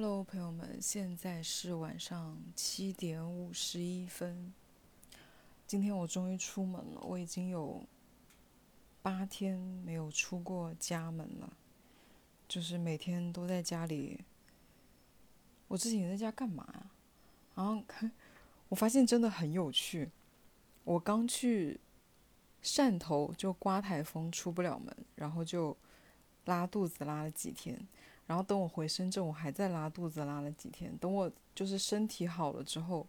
Hello，朋友们，现在是晚上七点五十一分。今天我终于出门了，我已经有八天没有出过家门了，就是每天都在家里。我之前在家干嘛呀？然后我发现真的很有趣。我刚去汕头就刮台风出不了门，然后就拉肚子拉了几天。然后等我回深圳，我还在拉肚子，拉了几天。等我就是身体好了之后，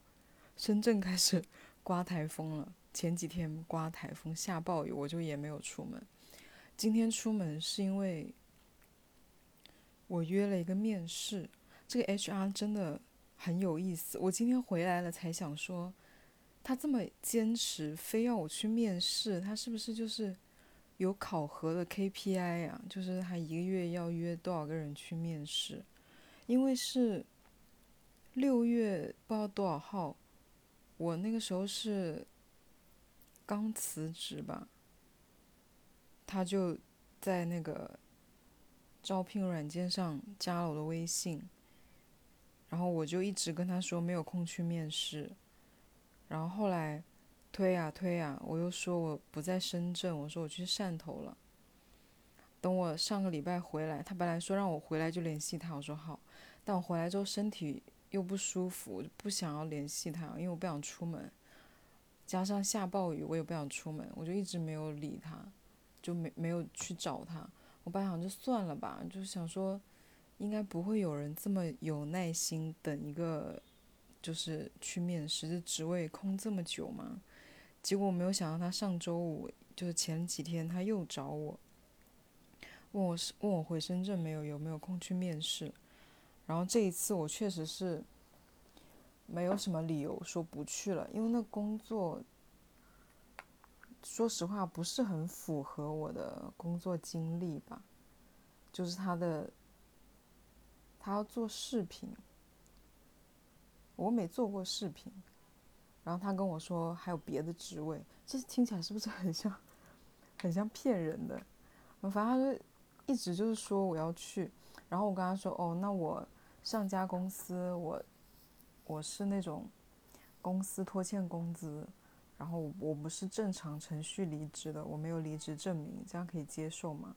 深圳开始 刮台风了。前几天刮台风下暴雨，我就也没有出门。今天出门是因为我约了一个面试，这个 HR 真的很有意思。我今天回来了才想说，他这么坚持，非要我去面试，他是不是就是？有考核的 KPI 呀，就是他一个月要约多少个人去面试，因为是六月不知道多少号，我那个时候是刚辞职吧，他就在那个招聘软件上加了我的微信，然后我就一直跟他说没有空去面试，然后后来。推呀推呀，我又说我不在深圳，我说我去汕头了。等我上个礼拜回来，他本来说让我回来就联系他，我说好。但我回来之后身体又不舒服，不想要联系他，因为我不想出门。加上下暴雨，我也不想出门，我就一直没有理他，就没没有去找他。我本来想就算了吧，就想说应该不会有人这么有耐心等一个，就是去面试这职位空这么久嘛。结果没有想到，他上周五就是前几天他又找我，问我是问我回深圳没有，有没有空去面试。然后这一次我确实是没有什么理由说不去了，因为那工作说实话不是很符合我的工作经历吧，就是他的他要做视频，我没做过视频。然后他跟我说还有别的职位，这听起来是不是很像，很像骗人的？反正他就一直就是说我要去，然后我跟他说哦，那我上家公司我我是那种公司拖欠工资，然后我不是正常程序离职的，我没有离职证明，这样可以接受吗？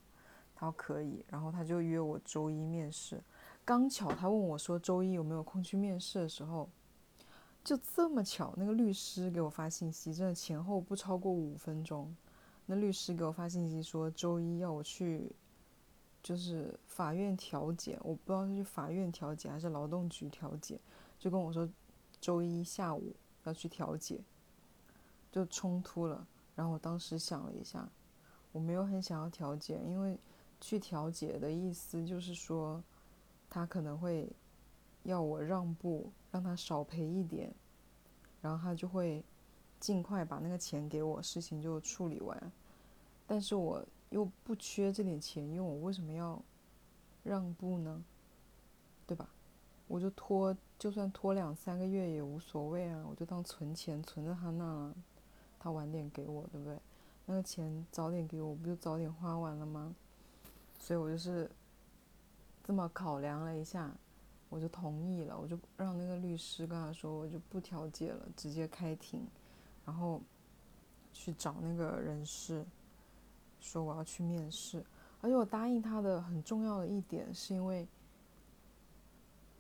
他说可以，然后他就约我周一面试。刚巧他问我说周一有没有空去面试的时候。就这么巧，那个律师给我发信息，真的前后不超过五分钟。那律师给我发信息说，周一要我去，就是法院调解，我不知道是去法院调解还是劳动局调解，就跟我说，周一下午要去调解，就冲突了。然后我当时想了一下，我没有很想要调解，因为去调解的意思就是说，他可能会。要我让步，让他少赔一点，然后他就会尽快把那个钱给我，事情就处理完。但是我又不缺这点钱用，我为什么要让步呢？对吧？我就拖，就算拖两三个月也无所谓啊，我就当存钱存在他那了，他晚点给我，对不对？那个钱早点给我，不就早点花完了吗？所以我就是这么考量了一下。我就同意了，我就让那个律师跟他说，我就不调解了，直接开庭，然后去找那个人事，说我要去面试。而且我答应他的很重要的一点，是因为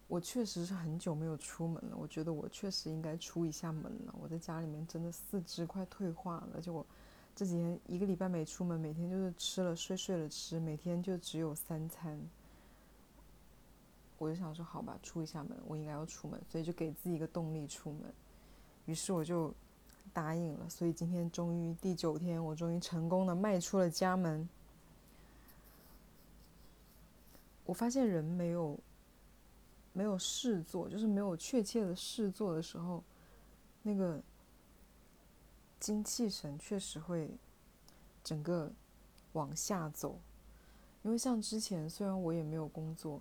我确实是很久没有出门了，我觉得我确实应该出一下门了。我在家里面真的四肢快退化了，而且我这几天一个礼拜没出门，每天就是吃了睡，睡了吃，每天就只有三餐。我就想说，好吧，出一下门，我应该要出门，所以就给自己一个动力出门。于是我就答应了。所以今天终于第九天，我终于成功的迈出了家门。我发现人没有没有事做，就是没有确切的事做的时候，那个精气神确实会整个往下走。因为像之前，虽然我也没有工作。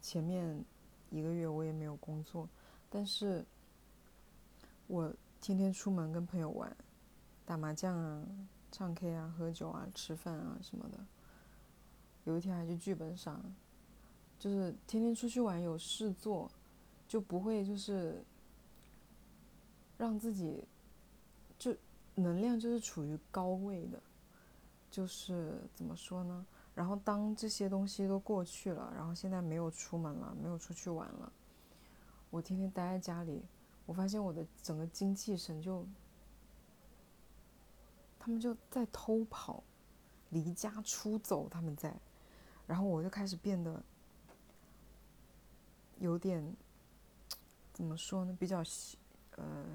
前面一个月我也没有工作，但是我天天出门跟朋友玩，打麻将啊、唱 K 啊、喝酒啊、吃饭啊什么的。有一天还去剧本杀，就是天天出去玩有事做，就不会就是让自己就能量就是处于高位的，就是怎么说呢？然后当这些东西都过去了，然后现在没有出门了，没有出去玩了，我天天待在家里，我发现我的整个精气神就，他们就在偷跑，离家出走，他们在，然后我就开始变得有点，怎么说呢？比较，呃，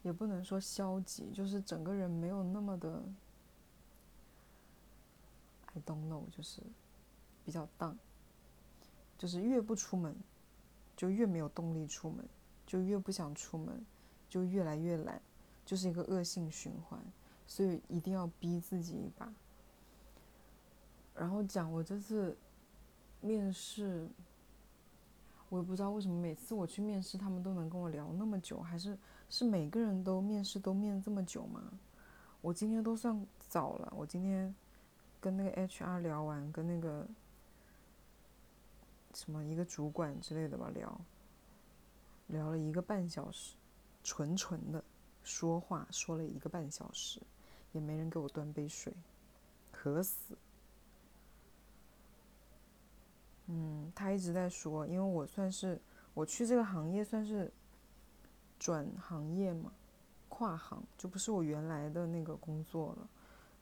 也不能说消极，就是整个人没有那么的。Don't know，就是比较荡，就是越不出门，就越没有动力出门，就越不想出门，就越来越懒，就是一个恶性循环，所以一定要逼自己一把。然后讲我这次面试，我也不知道为什么每次我去面试，他们都能跟我聊那么久，还是是每个人都面试都面这么久吗？我今天都算早了，我今天。跟那个 HR 聊完，跟那个什么一个主管之类的吧聊，聊了一个半小时，纯纯的说话说了一个半小时，也没人给我端杯水，渴死。嗯，他一直在说，因为我算是我去这个行业算是转行业嘛，跨行就不是我原来的那个工作了，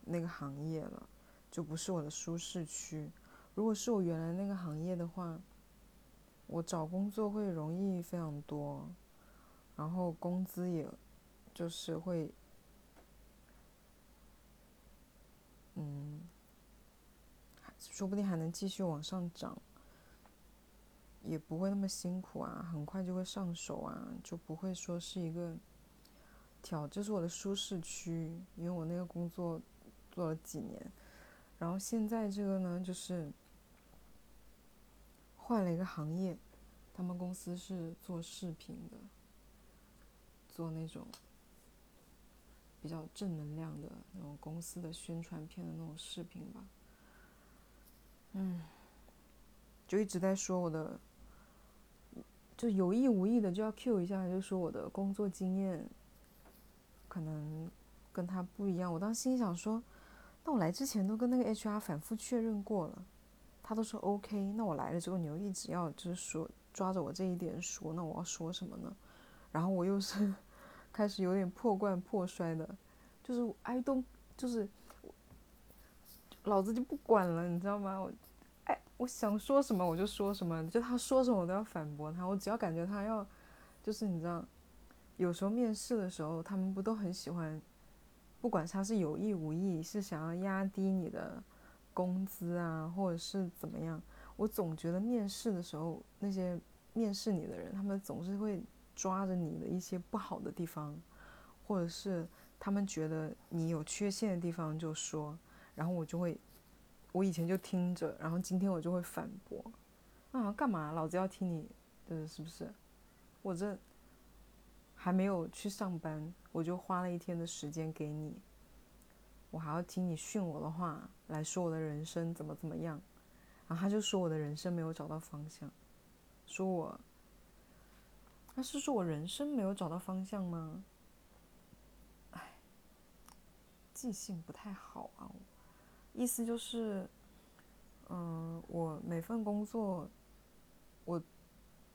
那个行业了。就不是我的舒适区。如果是我原来那个行业的话，我找工作会容易非常多，然后工资也，就是会，嗯，说不定还能继续往上涨，也不会那么辛苦啊，很快就会上手啊，就不会说是一个挑，这是我的舒适区，因为我那个工作做了几年。然后现在这个呢，就是换了一个行业，他们公司是做视频的，做那种比较正能量的那种公司的宣传片的那种视频吧。嗯，就一直在说我的，就有意无意的就要 Q 一下，就说我的工作经验可能跟他不一样。我当时心想说。那我来之前都跟那个 HR 反复确认过了，他都说 OK。那我来了之后，你又一直要就是说抓着我这一点说，那我要说什么呢？然后我又是 开始有点破罐破摔的，就是 I don't，就是老子就不管了，你知道吗？我哎，我想说什么我就说什么，就他说什么我都要反驳他。我只要感觉他要，就是你知道，有时候面试的时候，他们不都很喜欢。不管他是有意无意，是想要压低你的工资啊，或者是怎么样，我总觉得面试的时候，那些面试你的人，他们总是会抓着你的一些不好的地方，或者是他们觉得你有缺陷的地方就说，然后我就会，我以前就听着，然后今天我就会反驳，啊，干嘛？老子要听你的，是不是？我这。还没有去上班，我就花了一天的时间给你，我还要听你训我的话来说我的人生怎么怎么样，然后他就说我的人生没有找到方向，说我，他是说我人生没有找到方向吗？哎，记性不太好啊，意思就是，嗯，我每份工作，我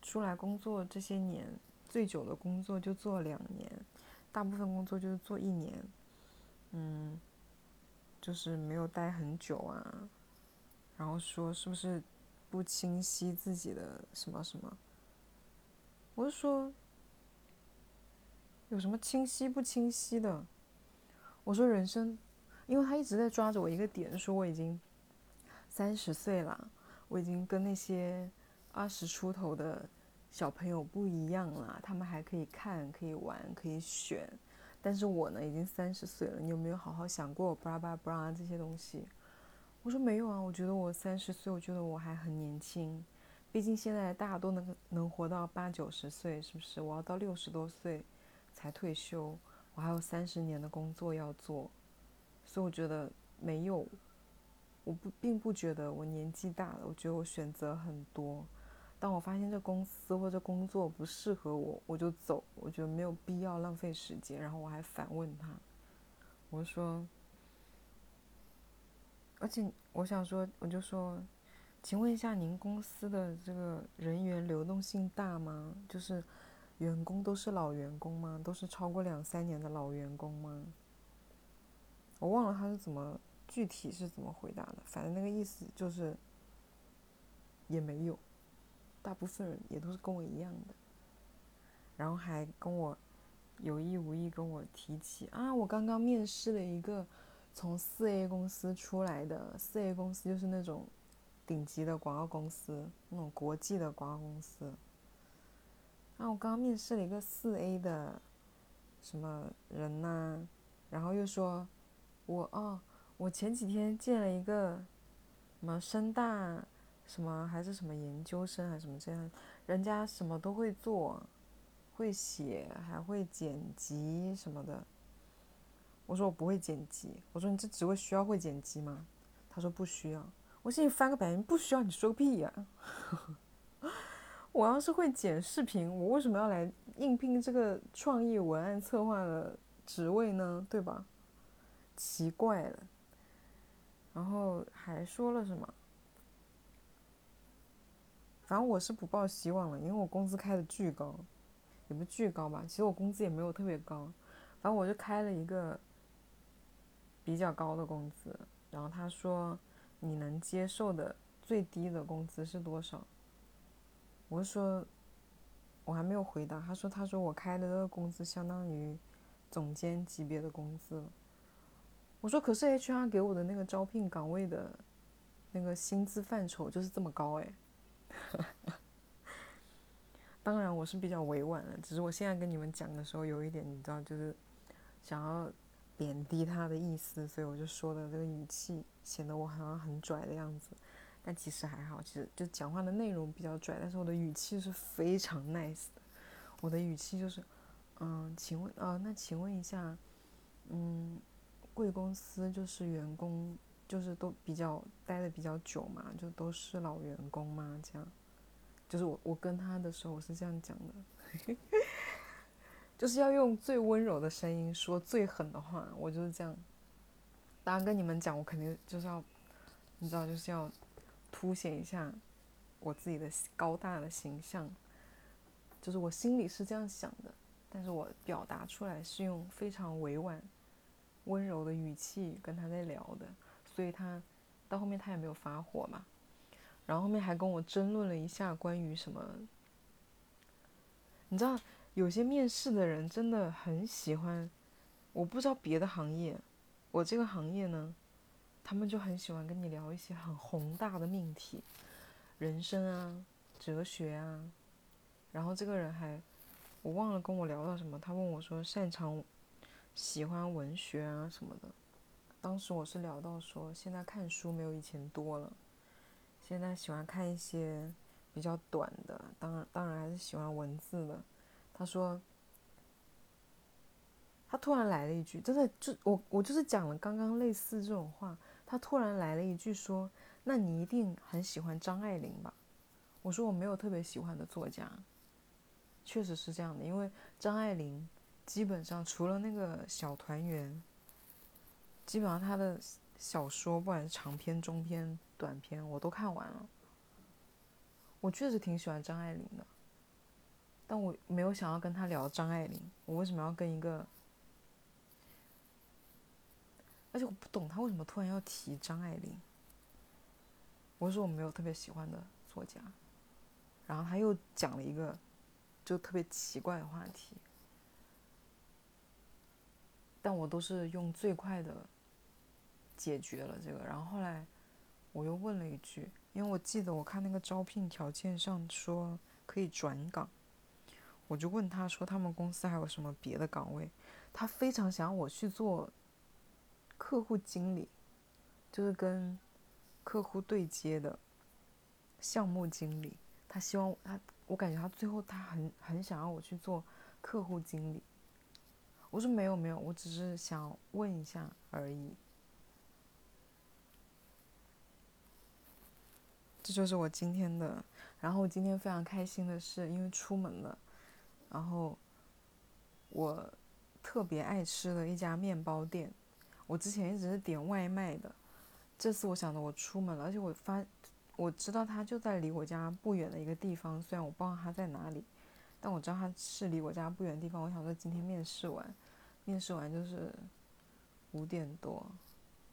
出来工作这些年。最久的工作就做两年，大部分工作就是做一年，嗯，就是没有待很久啊。然后说是不是不清晰自己的什么什么？我是说，有什么清晰不清晰的？我说人生，因为他一直在抓着我一个点，说我已经三十岁了，我已经跟那些二十出头的。小朋友不一样啦，他们还可以看、可以玩、可以选，但是我呢，已经三十岁了。你有没有好好想过巴拉巴拉巴拉这些东西？我说没有啊，我觉得我三十岁，我觉得我还很年轻。毕竟现在大家都能能活到八九十岁，是不是？我要到六十多岁才退休，我还有三十年的工作要做，所以我觉得没有我不并不觉得我年纪大了，我觉得我选择很多。当我发现这公司或者工作不适合我，我就走。我觉得没有必要浪费时间。然后我还反问他，我说，而且我想说，我就说，请问一下，您公司的这个人员流动性大吗？就是员工都是老员工吗？都是超过两三年的老员工吗？我忘了他是怎么具体是怎么回答的，反正那个意思就是也没有。大部分人也都是跟我一样的，然后还跟我有意无意跟我提起啊，我刚刚面试了一个从四 A 公司出来的，四 A 公司就是那种顶级的广告公司，那种国际的广告公司。啊，我刚刚面试了一个四 A 的什么人呐？然后又说，我哦，我前几天见了一个什么深大。什么还是什么研究生还是什么这样，人家什么都会做，会写还会剪辑什么的。我说我不会剪辑，我说你这职位需要会剪辑吗？他说不需要。我心里翻个白眼，不需要你说个屁呀！我要是会剪视频，我为什么要来应聘这个创意文案策划的职位呢？对吧？奇怪了。然后还说了什么？反正我是不抱希望了，因为我工资开的巨高，也不巨高吧。其实我工资也没有特别高，反正我就开了一个比较高的工资。然后他说：“你能接受的最低的工资是多少？”我说：“我还没有回答。”他说：“他说我开的这个工资相当于总监级别的工资。”我说：“可是 HR 给我的那个招聘岗位的那个薪资范畴就是这么高哎。” 当然我是比较委婉的，只是我现在跟你们讲的时候有一点，你知道，就是想要贬低他的意思，所以我就说的这个语气显得我好像很拽的样子，但其实还好，其实就讲话的内容比较拽，但是我的语气是非常 nice 的，我的语气就是，嗯，请问啊，那请问一下，嗯，贵公司就是员工。就是都比较待的比较久嘛，就都是老员工嘛，这样。就是我我跟他的时候我是这样讲的，就是要用最温柔的声音说最狠的话，我就是这样。当然跟你们讲，我肯定就是要，你知道，就是要凸显一下我自己的高大的形象。就是我心里是这样想的，但是我表达出来是用非常委婉、温柔的语气跟他在聊的。所以他到后面他也没有发火嘛，然后后面还跟我争论了一下关于什么，你知道有些面试的人真的很喜欢，我不知道别的行业，我这个行业呢，他们就很喜欢跟你聊一些很宏大的命题，人生啊，哲学啊，然后这个人还我忘了跟我聊到什么，他问我说擅长喜欢文学啊什么的。当时我是聊到说，现在看书没有以前多了，现在喜欢看一些比较短的，当然当然还是喜欢文字的。他说，他突然来了一句，真的就我我就是讲了刚刚类似这种话，他突然来了一句说，那你一定很喜欢张爱玲吧？我说我没有特别喜欢的作家，确实是这样的，因为张爱玲基本上除了那个小团圆。基本上他的小说，不管是长篇、中篇、短篇，我都看完了。我确实挺喜欢张爱玲的，但我没有想要跟他聊张爱玲。我为什么要跟一个？而且我不懂他为什么突然要提张爱玲。我说我没有特别喜欢的作家，然后他又讲了一个就特别奇怪的话题，但我都是用最快的。解决了这个，然后后来我又问了一句，因为我记得我看那个招聘条件上说可以转岗，我就问他说他们公司还有什么别的岗位，他非常想要我去做客户经理，就是跟客户对接的项目经理，他希望他，我感觉他最后他很很想要我去做客户经理，我说没有没有，我只是想问一下而已。这就是我今天的。然后我今天非常开心的是，因为出门了，然后我特别爱吃的一家面包店，我之前一直是点外卖的，这次我想着我出门了，而且我发我知道他就在离我家不远的一个地方，虽然我不知道他在哪里，但我知道他是离我家不远的地方。我想说今天面试完，面试完就是五点多，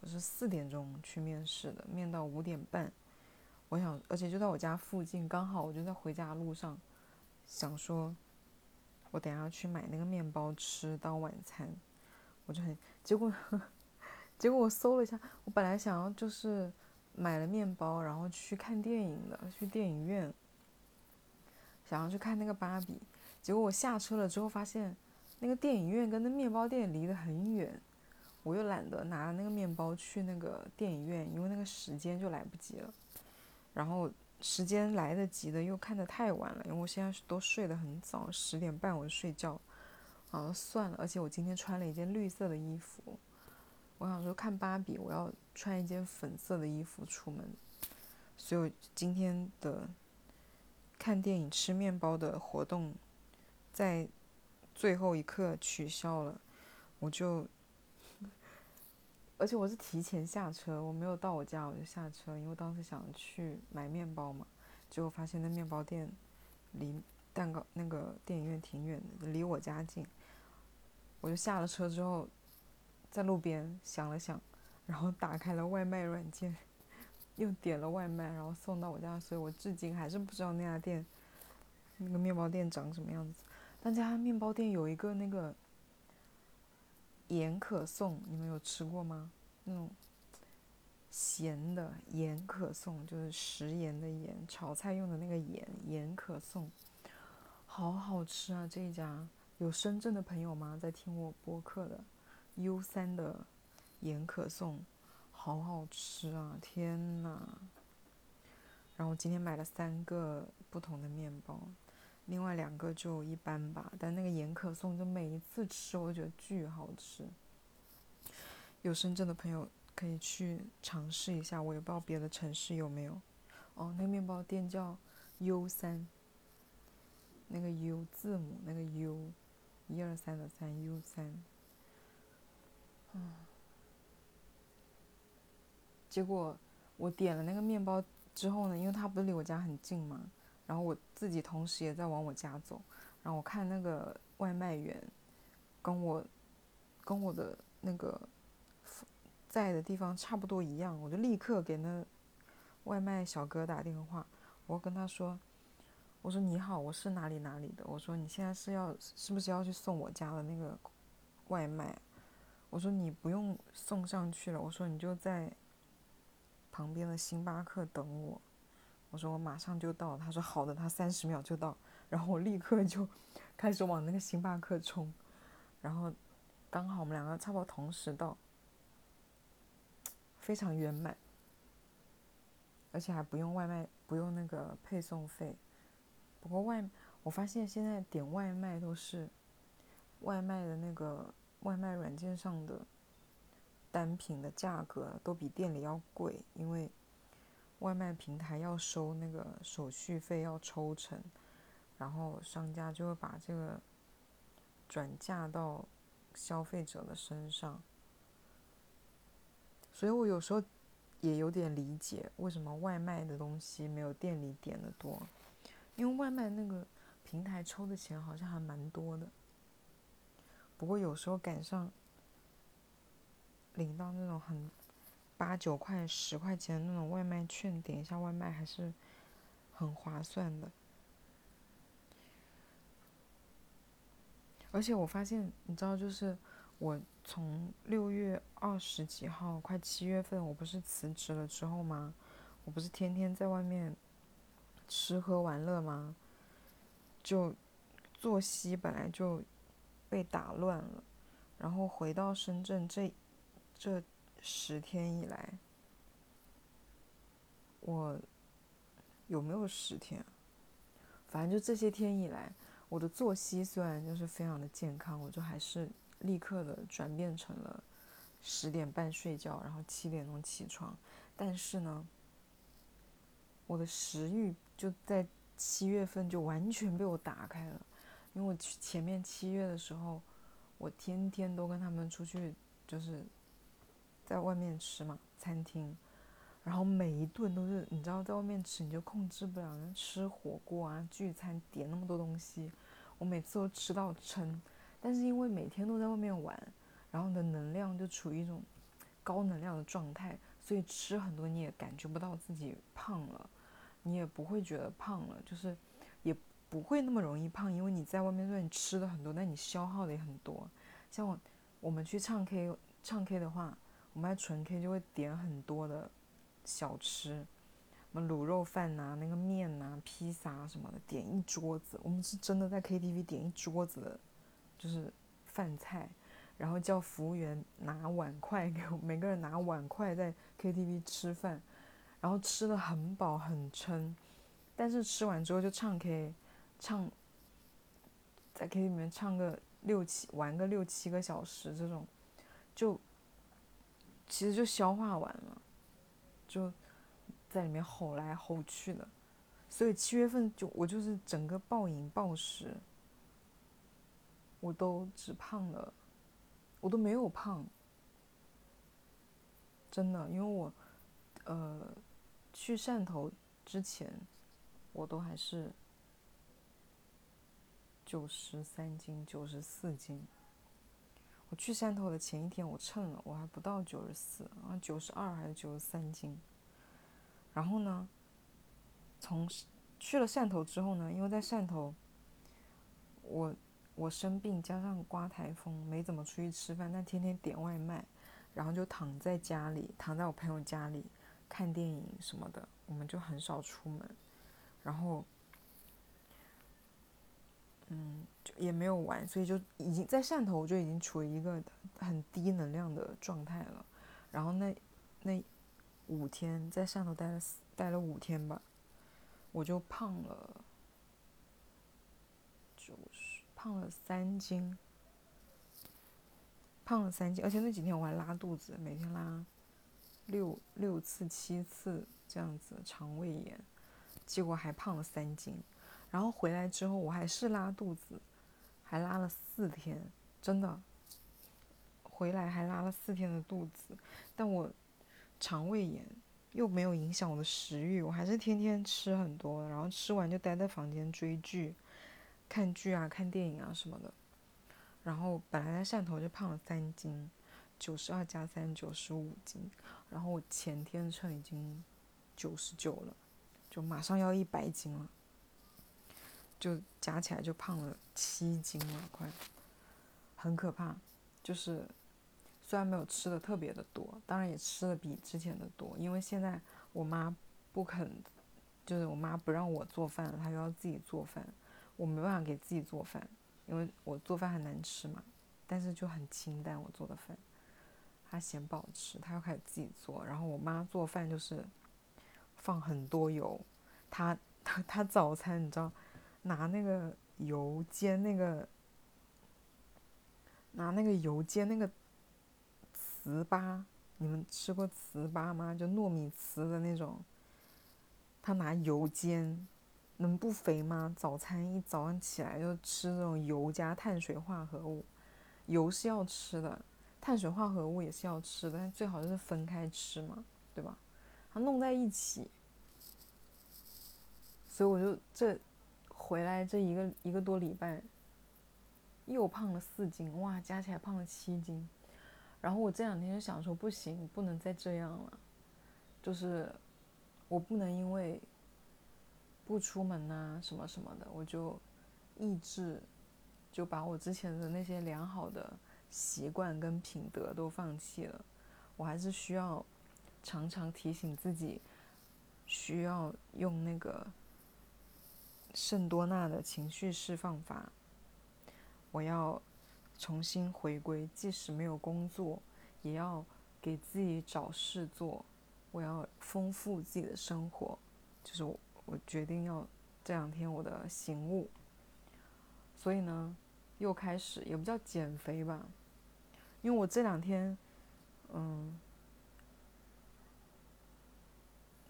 我是四点钟去面试的，面到五点半。我想，而且就在我家附近，刚好我就在回家路上，想说，我等下去买那个面包吃当晚餐，我就很结果，结果我搜了一下，我本来想要就是买了面包，然后去看电影的，去电影院，想要去看那个芭比，结果我下车了之后发现，那个电影院跟那面包店离得很远，我又懒得拿那个面包去那个电影院，因为那个时间就来不及了。然后时间来得及的又看得太晚了，因为我现在都睡得很早，十点半我就睡觉。啊，算了，而且我今天穿了一件绿色的衣服，我想说看芭比，我要穿一件粉色的衣服出门，所以我今天的看电影吃面包的活动在最后一刻取消了，我就。而且我是提前下车，我没有到我家我就下车，因为当时想去买面包嘛，结果发现那面包店离蛋糕那个电影院挺远的，离我家近，我就下了车之后，在路边想了想，然后打开了外卖软件，又点了外卖，然后送到我家，所以我至今还是不知道那家店那个面包店长什么样子。那家面包店有一个那个。盐可颂，你们有吃过吗？那种咸的盐可颂，就是食盐的盐，炒菜用的那个盐，盐可颂，好好吃啊！这一家有深圳的朋友吗？在听我播客的，U 三的盐可颂，好好吃啊！天呐！然后今天买了三个不同的面包。另外两个就一般吧，但那个盐可颂就每一次吃我都觉得巨好吃。有深圳的朋友可以去尝试一下，我也不知道别的城市有没有。哦，那个面包店叫 U 三，那个 U 字母那个 U，一二三的三 U 三。嗯。结果我点了那个面包之后呢，因为它不是离我家很近嘛。然后我自己同时也在往我家走，然后我看那个外卖员，跟我，跟我的那个在的地方差不多一样，我就立刻给那外卖小哥打电话，我跟他说，我说你好，我是哪里哪里的，我说你现在是要是不是要去送我家的那个外卖？我说你不用送上去了，我说你就在旁边的星巴克等我。我说我马上就到，他说好的，他三十秒就到，然后我立刻就 开始往那个星巴克冲，然后刚好我们两个差不多同时到，非常圆满，而且还不用外卖，不用那个配送费。不过外，我发现现在点外卖都是外卖的那个外卖软件上的单品的价格都比店里要贵，因为。外卖平台要收那个手续费，要抽成，然后商家就会把这个转嫁到消费者的身上。所以我有时候也有点理解为什么外卖的东西没有店里点的多，因为外卖那个平台抽的钱好像还蛮多的。不过有时候赶上领到那种很。八九块、十块钱那种外卖券，点一下外卖还是很划算的。而且我发现，你知道，就是我从六月二十几号，快七月份，我不是辞职了之后吗？我不是天天在外面吃喝玩乐吗？就作息本来就被打乱了，然后回到深圳这这。十天以来，我有没有十天？反正就这些天以来，我的作息虽然就是非常的健康，我就还是立刻的转变成了十点半睡觉，然后七点钟起床。但是呢，我的食欲就在七月份就完全被我打开了，因为我前面七月的时候，我天天都跟他们出去，就是在外面吃嘛，餐厅，然后每一顿都是你知道，在外面吃你就控制不了，吃火锅啊，聚餐点那么多东西，我每次都吃到撑，但是因为每天都在外面玩，然后你的能量就处于一种高能量的状态，所以吃很多你也感觉不到自己胖了。你也不会觉得胖了，就是也不会那么容易胖，因为你在外面虽然吃的很多，但你消耗的也很多。像我，我们去唱 K，唱 K 的话，我们纯 K 就会点很多的小吃，什么卤肉饭呐、那个面呐、披萨什么的，点一桌子。我们是真的在 KTV 点一桌子的，就是饭菜，然后叫服务员拿碗筷给我，每个人拿碗筷在 KTV 吃饭。然后吃的很饱很撑，但是吃完之后就唱 K，唱在 K 里面唱个六七玩个六七个小时这种，就其实就消化完了，就在里面吼来吼去的，所以七月份就我就是整个暴饮暴食，我都只胖了，我都没有胖，真的，因为我呃。去汕头之前，我都还是九十三斤、九十四斤。我去汕头的前一天，我称了，我还不到九十四，啊，九十二还是九十三斤。然后呢，从去了汕头之后呢，因为在汕头，我我生病加上刮台风，没怎么出去吃饭，但天天点外卖，然后就躺在家里，躺在我朋友家里。看电影什么的，我们就很少出门，然后，嗯，也没有玩，所以就已经在汕头我就已经处于一个很低能量的状态了。然后那那五天在汕头待了待了五天吧，我就胖了，就是胖了三斤，胖了三斤，而且那几天我还拉肚子，每天拉。六六次七次这样子肠胃炎，结果还胖了三斤，然后回来之后我还是拉肚子，还拉了四天，真的，回来还拉了四天的肚子，但我肠胃炎又没有影响我的食欲，我还是天天吃很多，然后吃完就待在房间追剧、看剧啊、看电影啊什么的，然后本来在汕头就胖了三斤。九十二加三，九十五斤。然后我前天称已经九十九了，就马上要一百斤了，就加起来就胖了七斤了，快，很可怕。就是虽然没有吃的特别的多，当然也吃的比之前的多，因为现在我妈不肯，就是我妈不让我做饭了，她又要自己做饭，我没办法给自己做饭，因为我做饭很难吃嘛，但是就很清淡我做的饭。她嫌不好吃，她要开始自己做。然后我妈做饭就是放很多油，她她她早餐你知道，拿那个油煎那个，拿那个油煎那个糍粑，你们吃过糍粑吗？就糯米糍的那种。他拿油煎，能不肥吗？早餐一早上起来就吃这种油加碳水化合物，油是要吃的。碳水化合物也是要吃的，但最好就是分开吃嘛，对吧？它弄在一起，所以我就这回来这一个一个多礼拜，又胖了四斤，哇，加起来胖了七斤。然后我这两天就想说，不行，不能再这样了，就是我不能因为不出门呐什么什么的，我就抑制，就把我之前的那些良好的。习惯跟品德都放弃了，我还是需要常常提醒自己，需要用那个圣多纳的情绪释放法。我要重新回归，即使没有工作，也要给自己找事做。我要丰富自己的生活，就是我我决定要这两天我的醒悟。所以呢。又开始，也不叫减肥吧，因为我这两天，嗯，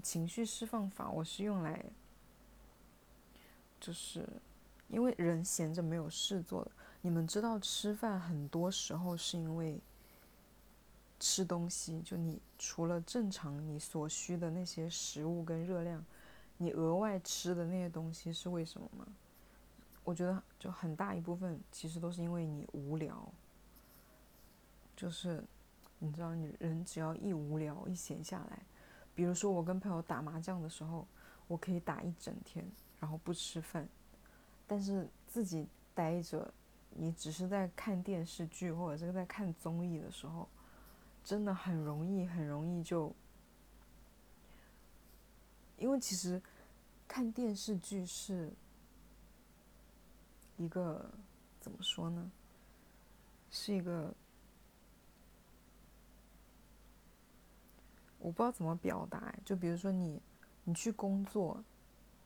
情绪释放法，我是用来，就是因为人闲着没有事做。你们知道，吃饭很多时候是因为吃东西，就你除了正常你所需的那些食物跟热量，你额外吃的那些东西是为什么吗？我觉得就很大一部分其实都是因为你无聊，就是你知道，你人只要一无聊一闲下来，比如说我跟朋友打麻将的时候，我可以打一整天，然后不吃饭，但是自己待着。你只是在看电视剧或者是在看综艺的时候，真的很容易很容易就，因为其实看电视剧是一个怎么说呢？是一个我不知道怎么表达，就比如说你你去工作、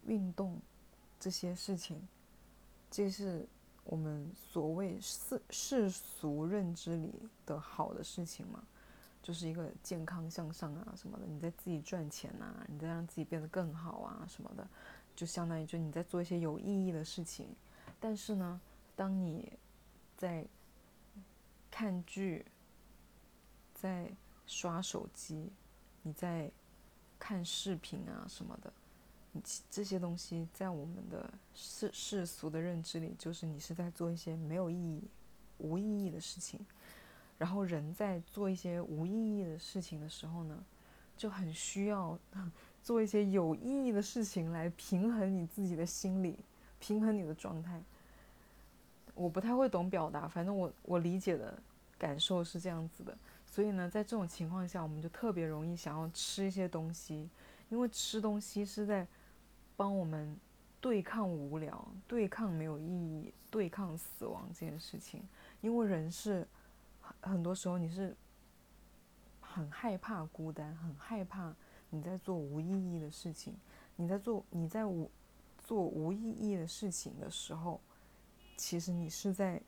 运动这些事情，这是。我们所谓世世俗认知里的好的事情嘛，就是一个健康向上啊什么的，你在自己赚钱呐，你在让自己变得更好啊什么的，就相当于就你在做一些有意义的事情。但是呢，当你在看剧、在刷手机、你在看视频啊什么的。这些东西在我们的世世俗的认知里，就是你是在做一些没有意义、无意义的事情。然后人在做一些无意义的事情的时候呢，就很需要 做一些有意义的事情来平衡你自己的心理，平衡你的状态。我不太会懂表达，反正我我理解的感受是这样子的。所以呢，在这种情况下，我们就特别容易想要吃一些东西，因为吃东西是在。帮我们对抗无聊、对抗没有意义、对抗死亡这件事情，因为人是很多时候你是很害怕孤单，很害怕你在做无意义的事情。你在做你在无做无意义的事情的时候，其实你是在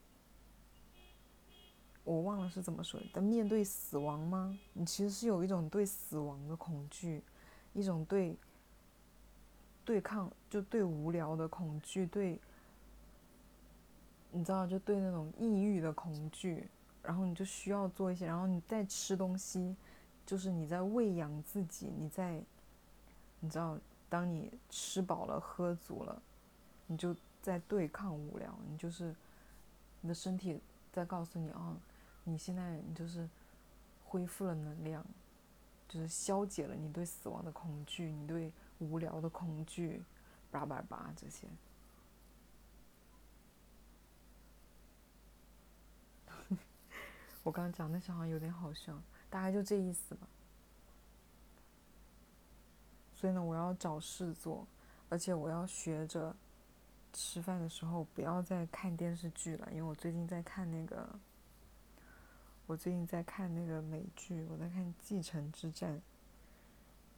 我忘了是怎么说的，面对死亡吗？你其实是有一种对死亡的恐惧，一种对。对抗就对无聊的恐惧，对，你知道就对那种抑郁的恐惧，然后你就需要做一些，然后你再吃东西，就是你在喂养自己，你在，你知道，当你吃饱了喝足了，你就在对抗无聊，你就是你的身体在告诉你啊，你现在你就是恢复了能量，就是消解了你对死亡的恐惧，你对。无聊的恐惧，叭叭叭这些。我刚刚讲那些好像有点好笑，大概就这意思吧。所以呢，我要找事做，而且我要学着吃饭的时候不要再看电视剧了，因为我最近在看那个，我最近在看那个美剧，我在看《继承之战》，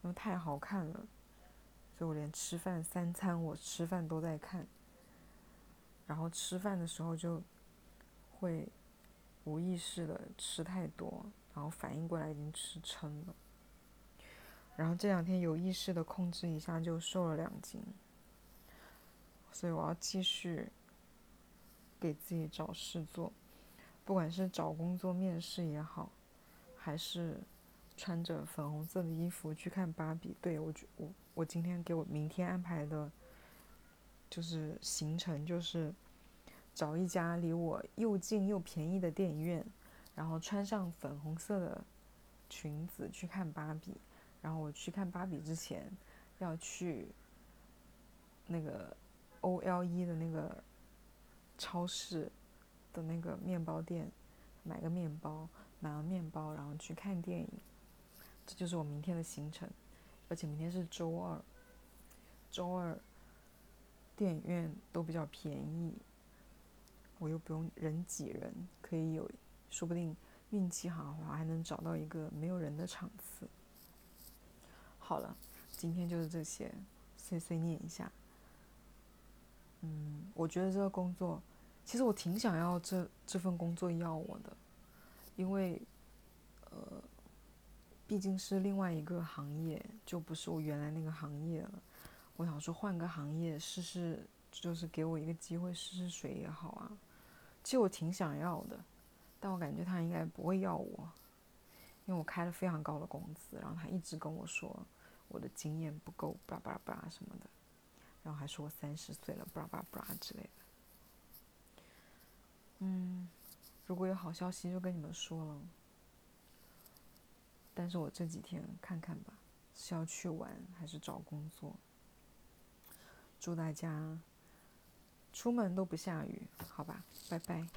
因为太好看了。所以我连吃饭三餐，我吃饭都在看，然后吃饭的时候就会无意识的吃太多，然后反应过来已经吃撑了，然后这两天有意识的控制一下就瘦了两斤，所以我要继续给自己找事做，不管是找工作面试也好，还是。穿着粉红色的衣服去看芭比，对我觉我我今天给我明天安排的，就是行程就是找一家离我又近又便宜的电影院，然后穿上粉红色的裙子去看芭比，然后我去看芭比之前要去那个 O L E 的那个超市的那个面包店买个面包，买完面包然后去看电影。这就是我明天的行程，而且明天是周二，周二电影院都比较便宜，我又不用人挤人，可以有，说不定运气好的话还能找到一个没有人的场次。好了，今天就是这些，碎碎念一下。嗯，我觉得这个工作，其实我挺想要这这份工作要我的，因为，呃。毕竟是另外一个行业，就不是我原来那个行业了。我想说换个行业试试，就是给我一个机会试试水也好啊。其实我挺想要的，但我感觉他应该不会要我，因为我开了非常高的工资，然后他一直跟我说我的经验不够，巴拉巴拉巴拉什么的，然后还说我三十岁了，巴拉巴拉巴拉之类的。嗯，如果有好消息就跟你们说了。但是我这几天看看吧，是要去玩还是找工作？祝大家出门都不下雨，好吧，拜拜。